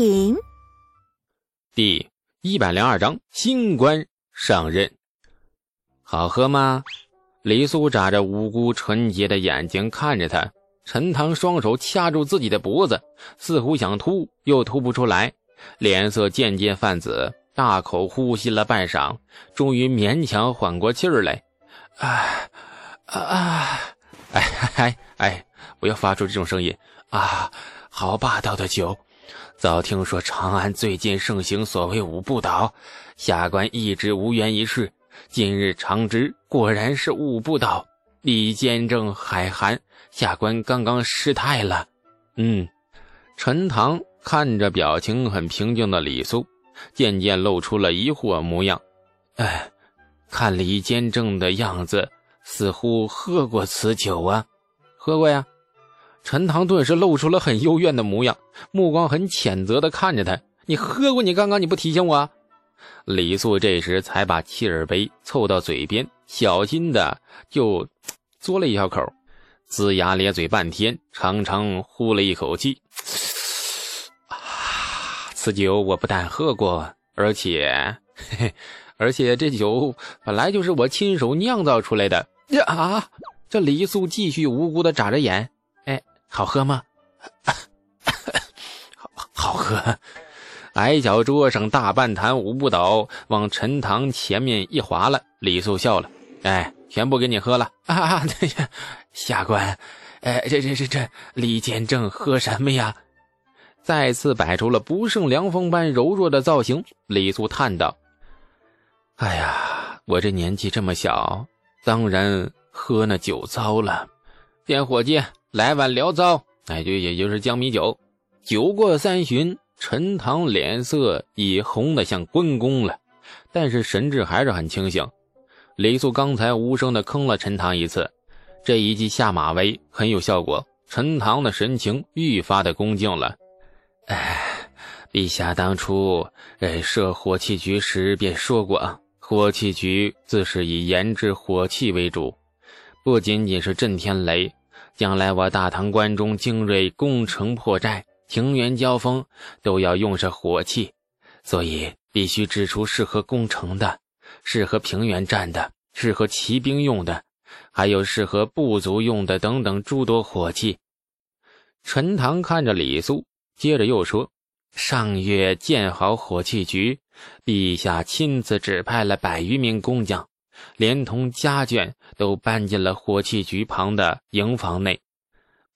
品。第一百零二章新官上任，好喝吗？李素眨着无辜纯洁的眼睛看着他。陈塘双手掐住自己的脖子，似乎想吐，又吐不出来，脸色渐渐泛紫，大口呼吸了半晌，终于勉强缓过气儿来。啊啊！哎哎哎！不要发出这种声音啊！好霸道的酒！早听说长安最近盛行所谓五不倒，下官一直无缘一试，今日尝之，果然是五不倒。李坚正海涵，下官刚刚失态了。嗯，陈塘看着表情很平静的李苏，渐渐露出了疑惑模样。哎，看李坚正的样子，似乎喝过此酒啊？喝过呀。陈塘顿时露出了很幽怨的模样，目光很谴责的看着他：“你喝过？你刚刚你不提醒我？”李素这时才把气儿杯凑到嘴边，小心的就嘬了一小口，龇牙咧嘴半天，长长呼了一口气：“啊，此酒我不但喝过，而且，嘿嘿，而且这酒本来就是我亲手酿造出来的呀。”啊！这李素继续无辜的眨着眼。好喝吗？好好喝。矮小桌上大半坛五步倒往陈塘前面一划了。李素笑了：“哎，全部给你喝了啊！” 对呀，下官，哎，这这这这，李坚正喝什么呀？再次摆出了不胜凉风般柔弱的造型。李素叹道：“哎呀，我这年纪这么小，当然喝那酒糟了。点火计。”来碗醪糟，哎，就也就是江米酒。酒过三巡，陈塘脸色已红得像关公了，但是神志还是很清醒。李素刚才无声的坑了陈塘一次，这一记下马威很有效果，陈塘的神情愈发的恭敬了。哎，陛下当初哎设火器局时便说过，火器局自是以研制火器为主，不仅仅是震天雷。将来我大唐关中精锐攻城破寨、庭园交锋，都要用上火器，所以必须制出适合攻城的、适合平原战的、适合骑兵用的，还有适合部族用的等等诸多火器。陈塘看着李肃，接着又说：“上月建好火器局，陛下亲自指派了百余名工匠。”连同家眷都搬进了火器局旁的营房内，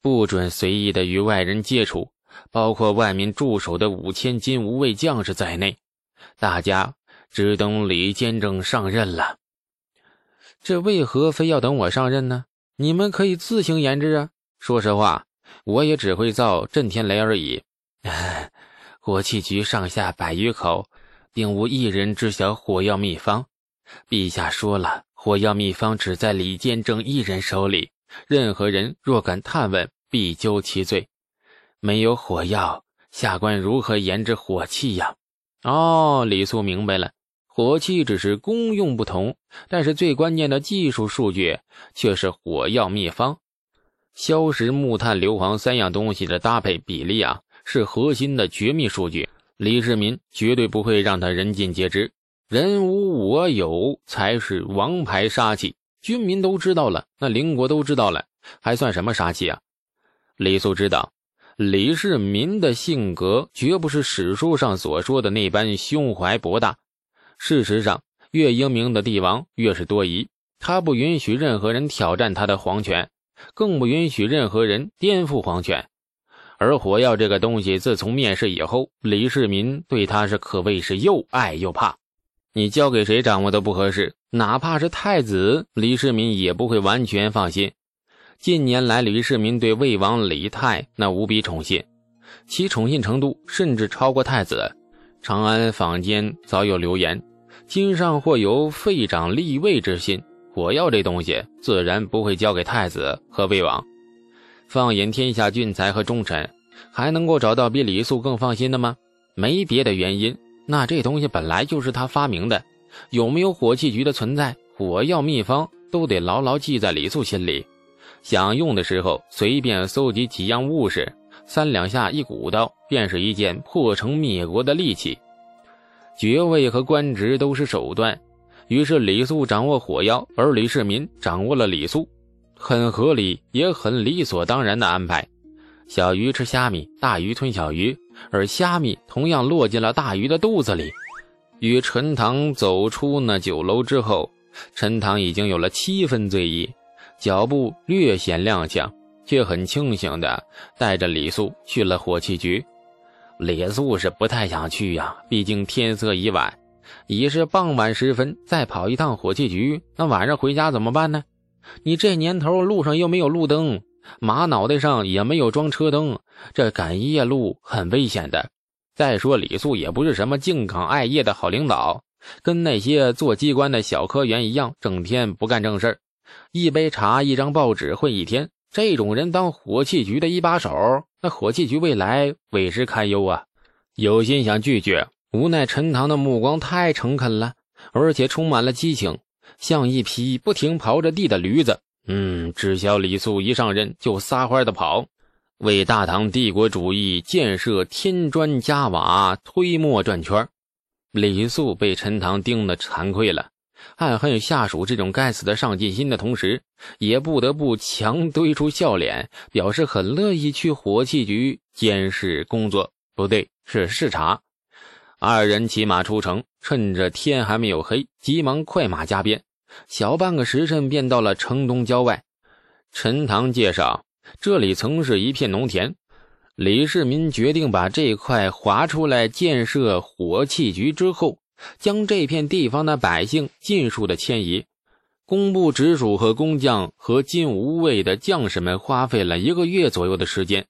不准随意的与外人接触，包括外面驻守的五千金无畏将士在内。大家只等李坚正上任了。这为何非要等我上任呢？你们可以自行研制啊！说实话，我也只会造震天雷而已。火器局上下百余口，并无一人知晓火药秘方。陛下说了，火药秘方只在李建正一人手里，任何人若敢探问，必究其罪。没有火药，下官如何研制火器呀？哦，李素明白了，火器只是功用不同，但是最关键的技术数据却是火药秘方。硝石、木炭、硫磺三样东西的搭配比例啊，是核心的绝密数据。李世民绝对不会让他人尽皆知。人无我有才是王牌杀器，军民都知道了，那邻国都知道了，还算什么杀器啊？李素知道，李世民的性格绝不是史书上所说的那般胸怀博大。事实上，越英明的帝王越是多疑，他不允许任何人挑战他的皇权，更不允许任何人颠覆皇权。而火药这个东西，自从面世以后，李世民对他是可谓是又爱又怕。你交给谁掌握都不合适，哪怕是太子李世民也不会完全放心。近年来，李世民对魏王李泰那无比宠信，其宠信程度甚至超过太子。长安坊间早有流言，今上或有废长立魏之心。火药这东西自然不会交给太子和魏王。放眼天下俊才和忠臣，还能够找到比李素更放心的吗？没别的原因。那这东西本来就是他发明的，有没有火器局的存在，火药秘方都得牢牢记在李素心里。想用的时候，随便搜集几样物事，三两下一鼓捣，便是一件破城灭国的利器。爵位和官职都是手段，于是李素掌握火药，而李世民掌握了李素，很合理，也很理所当然的安排。小鱼吃虾米，大鱼吞小鱼，而虾米同样落进了大鱼的肚子里。与陈塘走出那酒楼之后，陈塘已经有了七分醉意，脚步略显踉跄，却很清醒的带着李素去了火器局。李素是不太想去呀，毕竟天色已晚，已是傍晚时分，再跑一趟火器局，那晚上回家怎么办呢？你这年头路上又没有路灯，马脑袋上也没有装车灯，这赶夜路很危险的。再说李素也不是什么敬岗爱业的好领导，跟那些做机关的小科员一样，整天不干正事一杯茶一张报纸混一天。这种人当火器局的一把手，那火器局未来委实堪忧啊！有心想拒绝，无奈陈塘的目光太诚恳了，而且充满了激情，像一匹不停刨着地的驴子。嗯，只消李素一上任就撒欢的跑，为大唐帝国主义建设添砖加瓦，推磨转圈。李素被陈塘盯得惭愧了。暗恨下属这种该死的上进心的同时，也不得不强堆出笑脸，表示很乐意去火器局监视工作。不对，是视察。二人骑马出城，趁着天还没有黑，急忙快马加鞭，小半个时辰便到了城东郊外。陈塘介绍，这里曾是一片农田，李世民决定把这块划出来建设火器局之后。将这片地方的百姓尽数的迁移，工部直属和工匠和金吾卫的将士们花费了一个月左右的时间，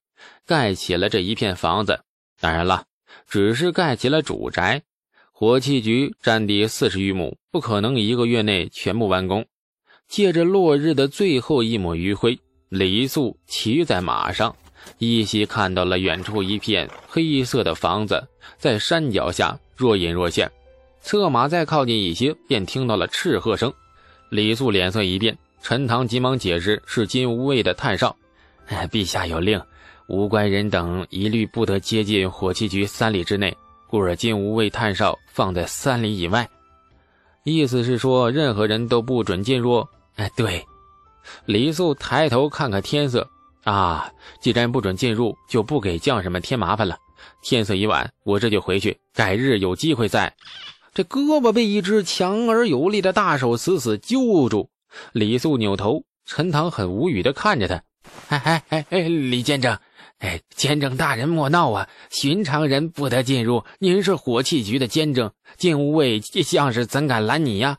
盖起了这一片房子。当然了，只是盖起了主宅。火器局占地四十余亩，不可能一个月内全部完工。借着落日的最后一抹余晖，李素骑在马上，依稀看到了远处一片黑色的房子，在山脚下若隐若现。策马再靠近一些，便听到了斥喝声。李素脸色一变，陈塘急忙解释：“是金无畏的探哨，哎，陛下有令，无关人等一律不得接近火器局三里之内，故而金无畏探哨放在三里以外。意思是说，任何人都不准进入。”哎，对。李素抬头看看天色，啊，既然不准进入，就不给将士们添麻烦了。天色已晚，我这就回去，改日有机会再。这胳膊被一只强而有力的大手死死揪住，李素扭头，陈塘很无语的看着他。哎哎哎哎，李监正，哎，监正大人莫闹啊！寻常人不得进入，您是火器局的监正，禁无卫将士怎敢拦你呀？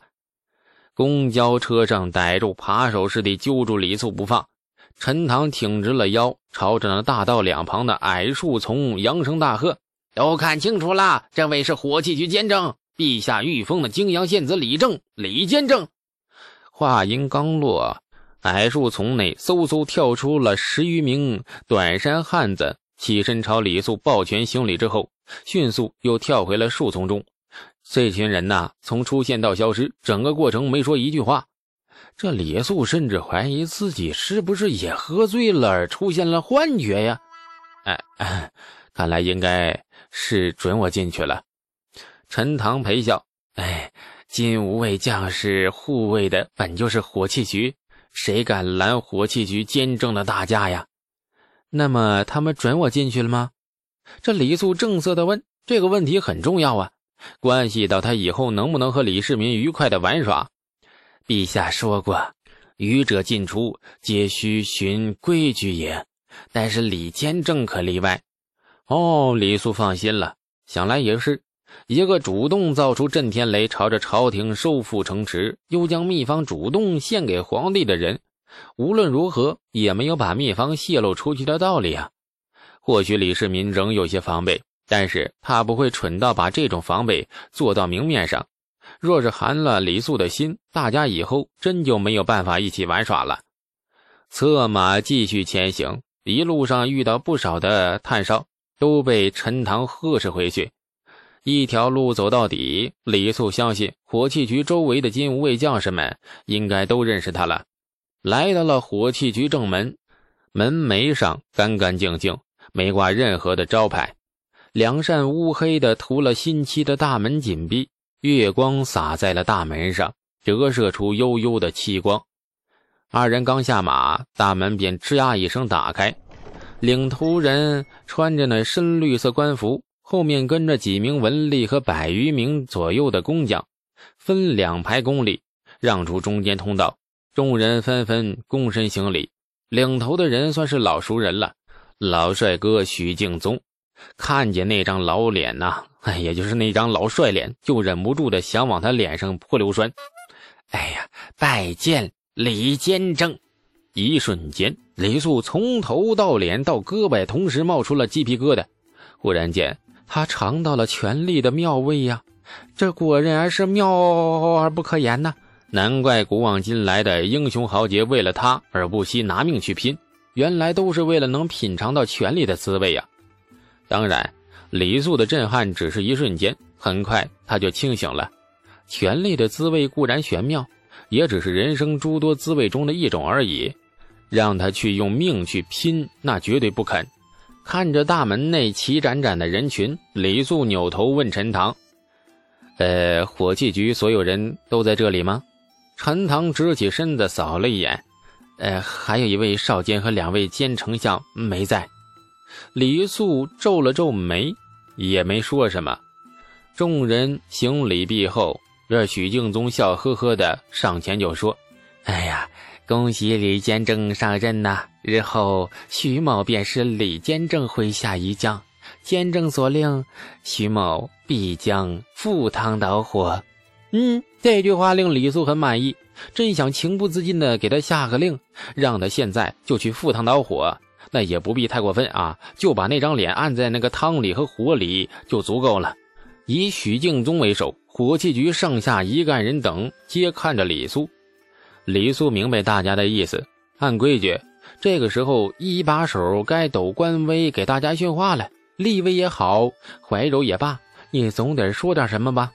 公交车上，逮住扒手似的揪住李素不放。陈塘挺直了腰，朝着那大道两旁的矮树丛扬声大喝：“都看清楚了，这位是火器局监正。”陛下御封的泾阳县子李正，李监正。话音刚落，矮树丛内嗖嗖跳出了十余名短衫汉子，起身朝李素抱拳行礼之后，迅速又跳回了树丛中。这群人呐，从出现到消失，整个过程没说一句话。这李素甚至怀疑自己是不是也喝醉了，而出现了幻觉呀？哎，看来应该是准我进去了。陈塘陪笑：“哎，金无畏将士护卫的本就是火器局，谁敢拦火器局监正的大驾呀？那么他们准我进去了吗？”这李素正色的问：“这个问题很重要啊，关系到他以后能不能和李世民愉快的玩耍。陛下说过，愚者进出皆须循规矩也，但是李监正可例外。”哦，李素放心了，想来也是。一个主动造出震天雷，朝着朝廷收复城池，又将秘方主动献给皇帝的人，无论如何也没有把秘方泄露出去的道理啊！或许李世民仍有些防备，但是他不会蠢到把这种防备做到明面上。若是寒了李素的心，大家以后真就没有办法一起玩耍了。策马继续前行，一路上遇到不少的探哨，都被陈塘呵斥回去。一条路走到底，李素相信火器局周围的金无畏将士们应该都认识他了。来到了火器局正门，门楣上干干净净，没挂任何的招牌，两扇乌黑的、涂了新漆的大门紧闭，月光洒在了大门上，折射出幽幽的气光。二人刚下马，大门便吱呀一声打开，领头人穿着那深绿色官服，后面跟着几名文吏和百余名左右的工匠，分两排公里，让出中间通道。众人纷纷躬身行礼，领头的人算是老熟人了，老帅哥许敬宗。看见那张老脸呐，哎，也就是那张老帅脸，就忍不住的想往他脸上泼硫酸。哎呀，拜见李监正！一瞬间，李素从头到脸到胳膊同时冒出了鸡皮疙瘩。忽然间，他尝到了权力的妙味呀，这果然是妙而不可言呐。难怪古往今来的英雄豪杰为了他而不惜拿命去拼，原来都是为了能品尝到权力的滋味呀！当然，李素的震撼只是一瞬间，很快他就清醒了。权力的滋味固然玄妙，也只是人生诸多滋味中的一种而已。让他去用命去拼，那绝对不肯。看着大门内齐展展的人群，李素扭头问陈塘：“呃，火器局所有人都在这里吗？”陈塘直起身子扫了一眼，呃，还有一位少监和两位监丞相没在。李素皱了皱眉，也没说什么。众人行礼毕后，这许敬宗笑呵呵的上前就说：“哎呀，恭喜李监正上任呐！日后徐某便是李监正麾下一将，监正所令，徐某必将赴汤蹈火。”嗯，这句话令李素很满意，真想情不自禁的给他下个令，让他现在就去赴汤蹈火。那也不必太过分啊，就把那张脸按在那个汤里和火里就足够了。以许敬宗为首，火器局上下一干人等皆看着李素。李素明白大家的意思，按规矩，这个时候一把手该抖官威，给大家训话了。立威也好，怀柔也罢，你总得说点什么吧。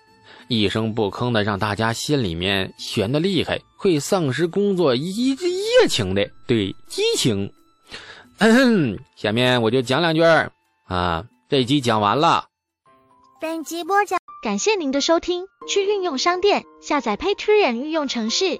一声不吭的，让大家心里面悬的厉害，会丧失工作一热情的，对激情。嗯，下面我就讲两句儿啊，这集讲完了。本集播讲，感谢您的收听。去运用商店下载 Patreon 运用城市，